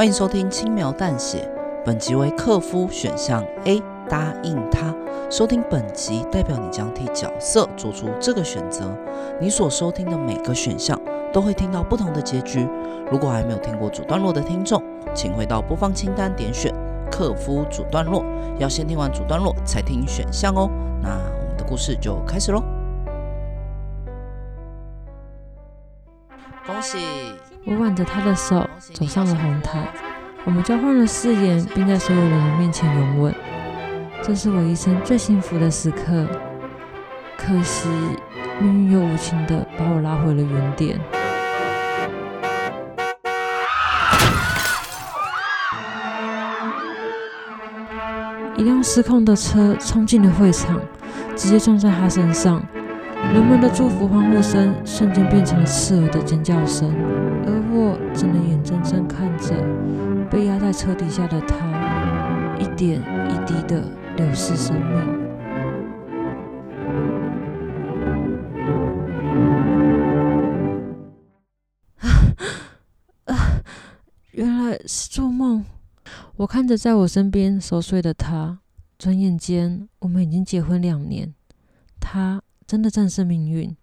欢迎收听轻描淡写，本集为克夫选项 A，答应他。收听本集代表你将替角色做出这个选择。你所收听的每个选项都会听到不同的结局。如果还没有听过主段落的听众，请回到播放清单点选克夫主段落，要先听完主段落才听选项哦。那我们的故事就开始喽。恭喜！我挽着他的手走上了红毯，我们交换了誓言，并在所有人的面前拥吻。这是我一生最幸福的时刻。可惜命运又无情地把我拉回了原点。一辆失控的车冲进了会场，直接撞在他身上。人们的祝福欢呼声瞬间变成了刺耳的尖叫声，在车底下的他，一点一滴的流逝生命。啊！原来是做梦。我看着在我身边熟睡的他，转眼间我们已经结婚两年，他。真的战胜命运。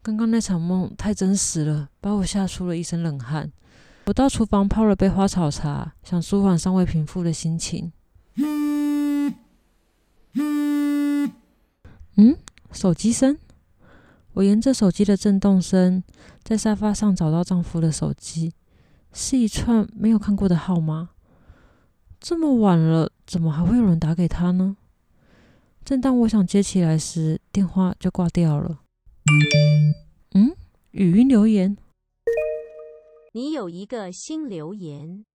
刚刚那场梦太真实了，把我吓出了一身冷汗。我到厨房泡了杯花草茶，想舒缓尚未平复的心情。嗯，手机声。我沿着手机的震动声，在沙发上找到丈夫的手机，是一串没有看过的号码。这么晚了，怎么还会有人打给他呢？正当我想接起来时，电话就挂掉了。嗯，语音留言。你有一个新留言。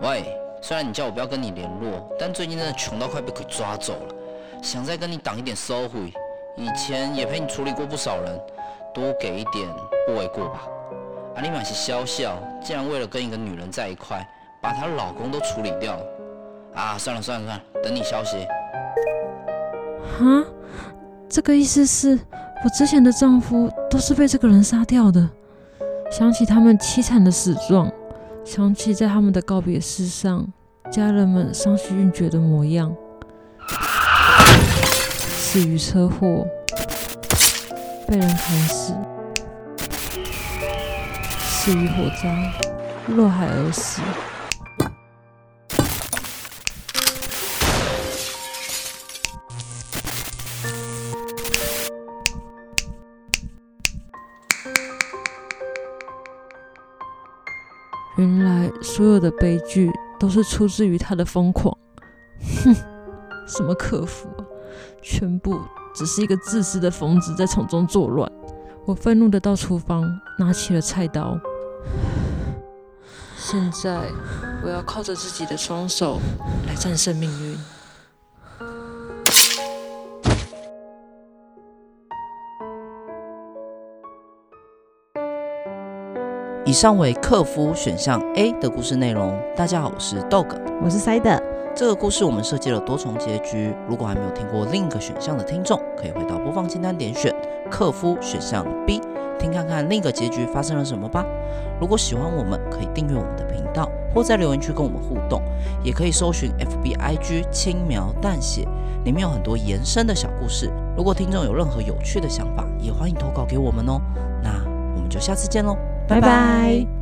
喂，虽然你叫我不要跟你联络，但最近真的穷到快被鬼抓走了，想再跟你挡一点收回。以前也陪你处理过不少人，多给一点不为过吧？阿丽玛是笑笑，竟然为了跟一个女人在一块，把她老公都处理掉了。啊，算了算了算了，等你消息。啊，这个意思是我之前的丈夫都是被这个人杀掉的。想起他们凄惨的死状，想起在他们的告别式上，家人们伤心欲绝的模样。死于车祸，被人砍死，死于火灾，落海而死。原来所有的悲剧都是出自于他的疯狂。哼，什么客服，全部只是一个自私的疯子在从中作乱。我愤怒的到厨房拿起了菜刀。现在我要靠着自己的双手来战胜命运。以上为克夫选项 A 的故事内容。大家好，我是 Dog，我是 Side。这个故事我们设计了多重结局。如果还没有听过另一个选项的听众，可以回到播放清单点选克夫选项 B，听看看另一个结局发生了什么吧。如果喜欢我们，可以订阅我们的频道，或在留言区跟我们互动。也可以搜寻 FBIG 轻描淡写，里面有很多延伸的小故事。如果听众有任何有趣的想法，也欢迎投稿给我们哦。那我们就下次见喽。拜拜。